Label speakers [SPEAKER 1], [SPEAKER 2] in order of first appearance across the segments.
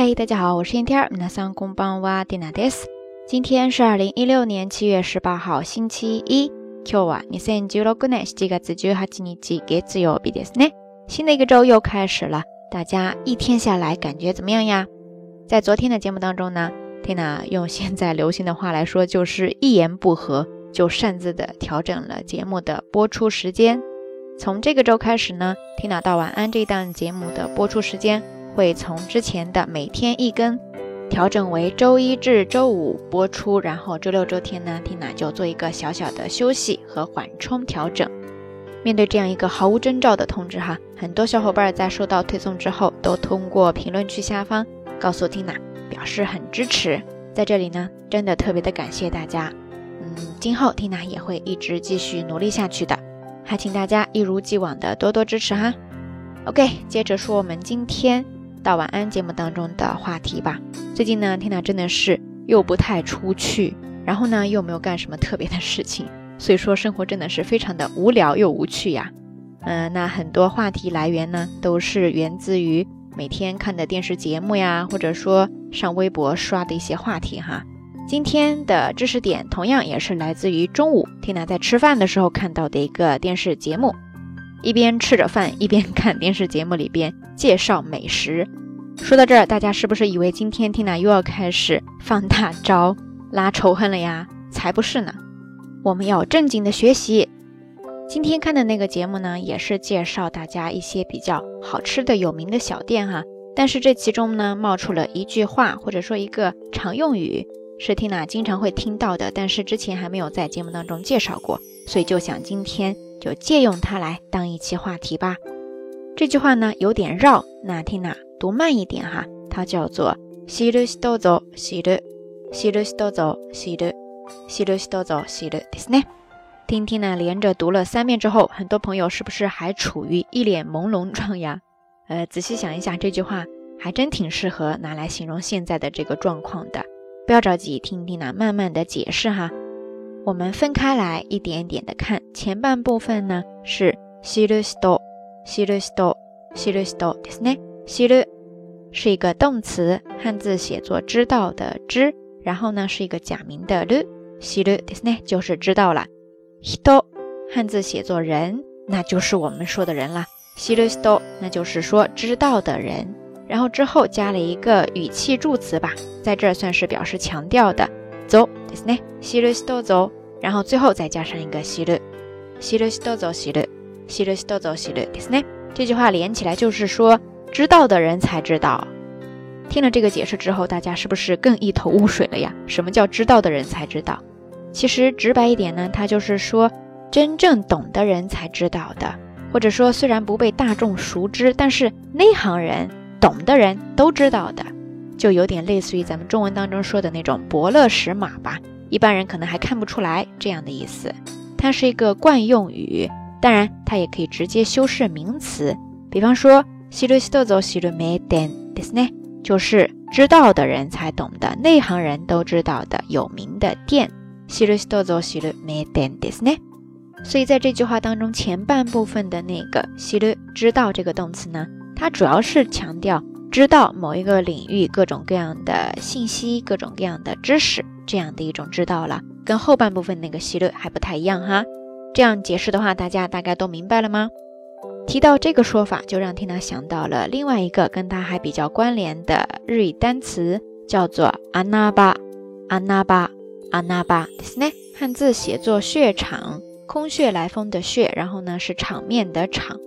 [SPEAKER 1] 嘿，大家好，我是天天。皆さんこんばんは、デナです。今天是二零一六年七月十八号，星期一。今日は二千十六年七月十八日、月曜日ですね。新的一个周又开始了，大家一天下来感觉怎么样呀？在昨天的节目当中呢，Tina 用现在流行的话来说，就是一言不合就擅自的调整了节目的播出时间。从这个周开始呢，Tina 到晚安这档节目的播出时间。 会从之前的每天一更调整为周一至周五播出，然后周六周天呢，Tina 就做一个小小的休息和缓冲调整。面对这样一个毫无征兆的通知哈，很多小伙伴在收到推送之后，都通过评论区下方告诉 Tina，表示很支持。在这里呢，真的特别的感谢大家。嗯，今后 Tina 也会一直继续努力下去的，还请大家一如既往的多多支持哈。OK，接着说我们今天。到晚安节目当中的话题吧。最近呢，Tina 真的是又不太出去，然后呢又没有干什么特别的事情，所以说生活真的是非常的无聊又无趣呀。嗯，那很多话题来源呢都是源自于每天看的电视节目呀，或者说上微博刷的一些话题哈。今天的知识点同样也是来自于中午 Tina 在吃饭的时候看到的一个电视节目。一边吃着饭，一边看电视节目里边介绍美食。说到这儿，大家是不是以为今天 Tina 又要开始放大招、拉仇恨了呀？才不是呢！我们要正经的学习。今天看的那个节目呢，也是介绍大家一些比较好吃的、有名的小店哈。但是这其中呢，冒出了一句话，或者说一个常用语，是 Tina 经常会听到的，但是之前还没有在节目当中介绍过，所以就想今天。就借用它来当一期话题吧。这句话呢有点绕，那听呐读慢一点哈。它叫做“西る人ぞ西る西る人ぞ西る西る人ぞ西る”，ですね。听听呢，连着读了三遍之后，很多朋友是不是还处于一脸朦胧状呀？呃，仔细想一想，这句话还真挺适合拿来形容现在的这个状况的。不要着急，听听呢，慢慢的解释哈。我们分开来一点点的看，前半部分呢是知る人、 知る人、知る人ですね。知る是一个动词，汉字写作知道的知，然后呢是一个假名的る，知るですね就是知道了。人汉字写作人，那就是我们说的人了。知る人那就是说知道的人，然后之后加了一个语气助词吧，在这算是表示强调的。走，ですね。知る人ぞ，然后最后再加上一个知る，知る人ぞ知る， 知る人ぞ知る，ですね。这句话连起来就是说，知道的人才知道。听了这个解释之后，大家是不是更一头雾水了呀？什么叫知道的人才知道？其实直白一点呢，它就是说，真正懂的人才知道的，或者说虽然不被大众熟知，但是内行人、懂的人都知道的。就有点类似于咱们中文当中说的那种伯乐识马吧，一般人可能还看不出来这样的意思。它是一个惯用语， 当然它也可以直接修饰名词。比方说，知る人ぞ知る名店ですね，就是知道的人才懂的，内行人都知道的有名的店。知る人ぞ知る名店ですね。所以在这句话当中，前半部分的那个知る知道这个动词呢，它主要是强调。知道某一个领域各种各样的信息，各种各样的知识，这样的一种知道了，跟后半部分那个希略还不太一样哈。 这样解释的话，大家大概都明白了吗？提到这个说法，就让缇娜想到了另外一个跟它还比较关联的日语单词，叫做阿那巴。阿那巴，阿那巴，ですね。汉字写作血场，空穴来风的穴，然后呢是场面的场。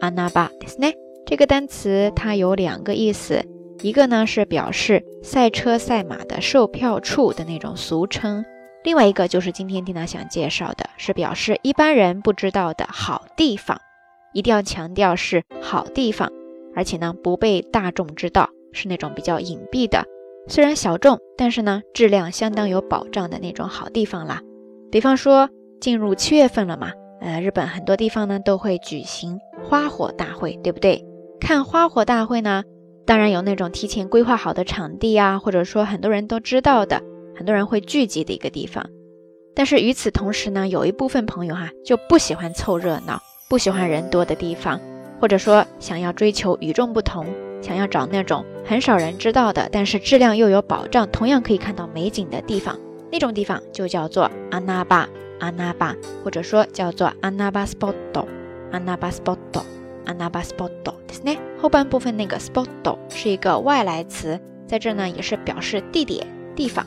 [SPEAKER 1] 阿那巴，ですね。这个单词它有两个意思，一个呢是表示赛车赛马的售票处的那种俗称， 另外一个就是今天蒂娜想介绍的，是表示一般人不知道的好地方，一定要强调是好地方，而且呢不被大众知道，是那种比较隐蔽的，虽然小众，但是呢质量相当有保障的那种好地方啦。比方说进入七月份了嘛，呃，日本很多地方呢都会举行花火大会，对不对？看花火大会呢，当然有那种提前规划好的场地啊，或者说很多人都知道的，很多人会聚集的一个地方。但是与此同时呢，有一部分朋友哈就不喜欢凑热闹，不喜欢人多的地方，或者说想要追求与众不同，想要找那种 很少人知道的，但是质量又有保障，同样可以看到美景的地方，那种地方就叫做阿那巴阿那巴，或者说叫做阿那巴 spot 阿那巴 spot 阿那巴 spot ですね。后半部分那个 spot 是一个外来词，在这呢也是表示地点地方。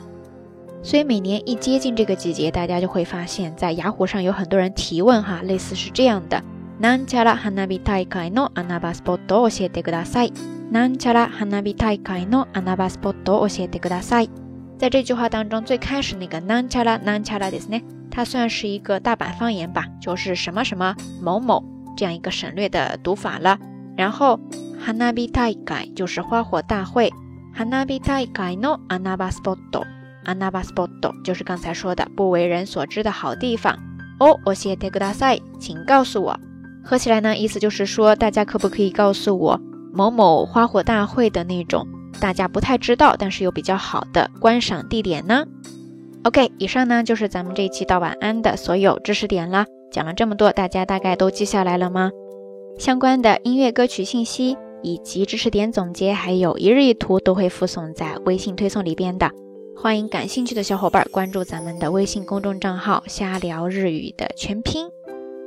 [SPEAKER 1] 所以每年一接近这个季节，大家就会发现，在雅虎上有很多人提问哈，类似是这样的：なんちゃら花火大会の穴場スポットを教えてください。なんちゃら花火大会の穴場スポットを教えてください。在这句话当中，最开始那个なんちゃらなんちゃらですね，它算是一个大阪方言吧，就是什么什么某某这样一个省略的读法了。然后花火大会就是花火大会，花火大会の穴場スポット。 A n a b a s p o t o 就是刚才说的不为人所知的好地方。哦，我写 take a side，请告诉我。合起来呢，意思就是说，大家可不可以告诉我某某花火大会的那种大家不太知道，但是又比较好的观赏地点呢？OK，以上呢就是咱们这一期道晚安的所有知识点了。讲了这么多，大家大概都记下来了吗？相关的音乐歌曲信息以及知识点总结，还有一日一图都会附送在微信推送里边的。欢迎感兴趣的小伙伴关注咱们的微信公众账号“瞎聊日语”的全拼。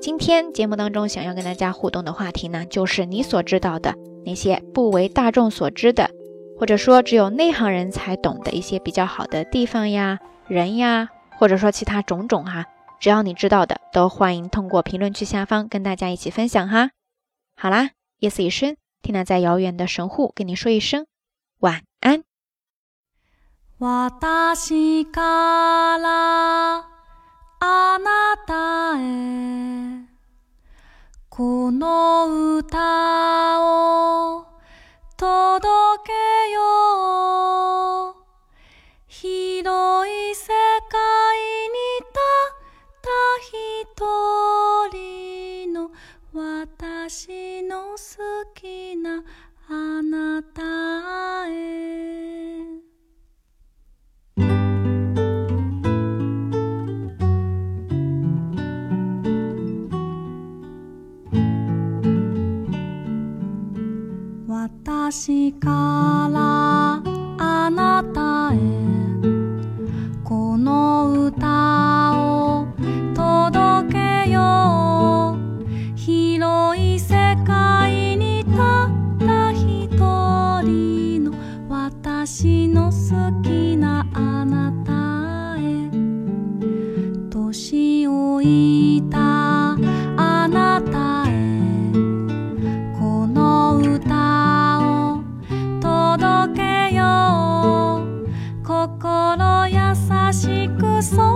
[SPEAKER 1] 今天节目当中想要跟大家互动的话题呢，就是你所知道的那些不为大众所知的，或者说只有内行人才懂的一些比较好的地方呀、人呀，或者说其他种种哈。只要你知道的，都欢迎通过评论区下方跟大家一起分享哈。好啦，夜色已深，缇娜在遥远的神户跟你说一声晚安。私からあなたへ。この歌を 서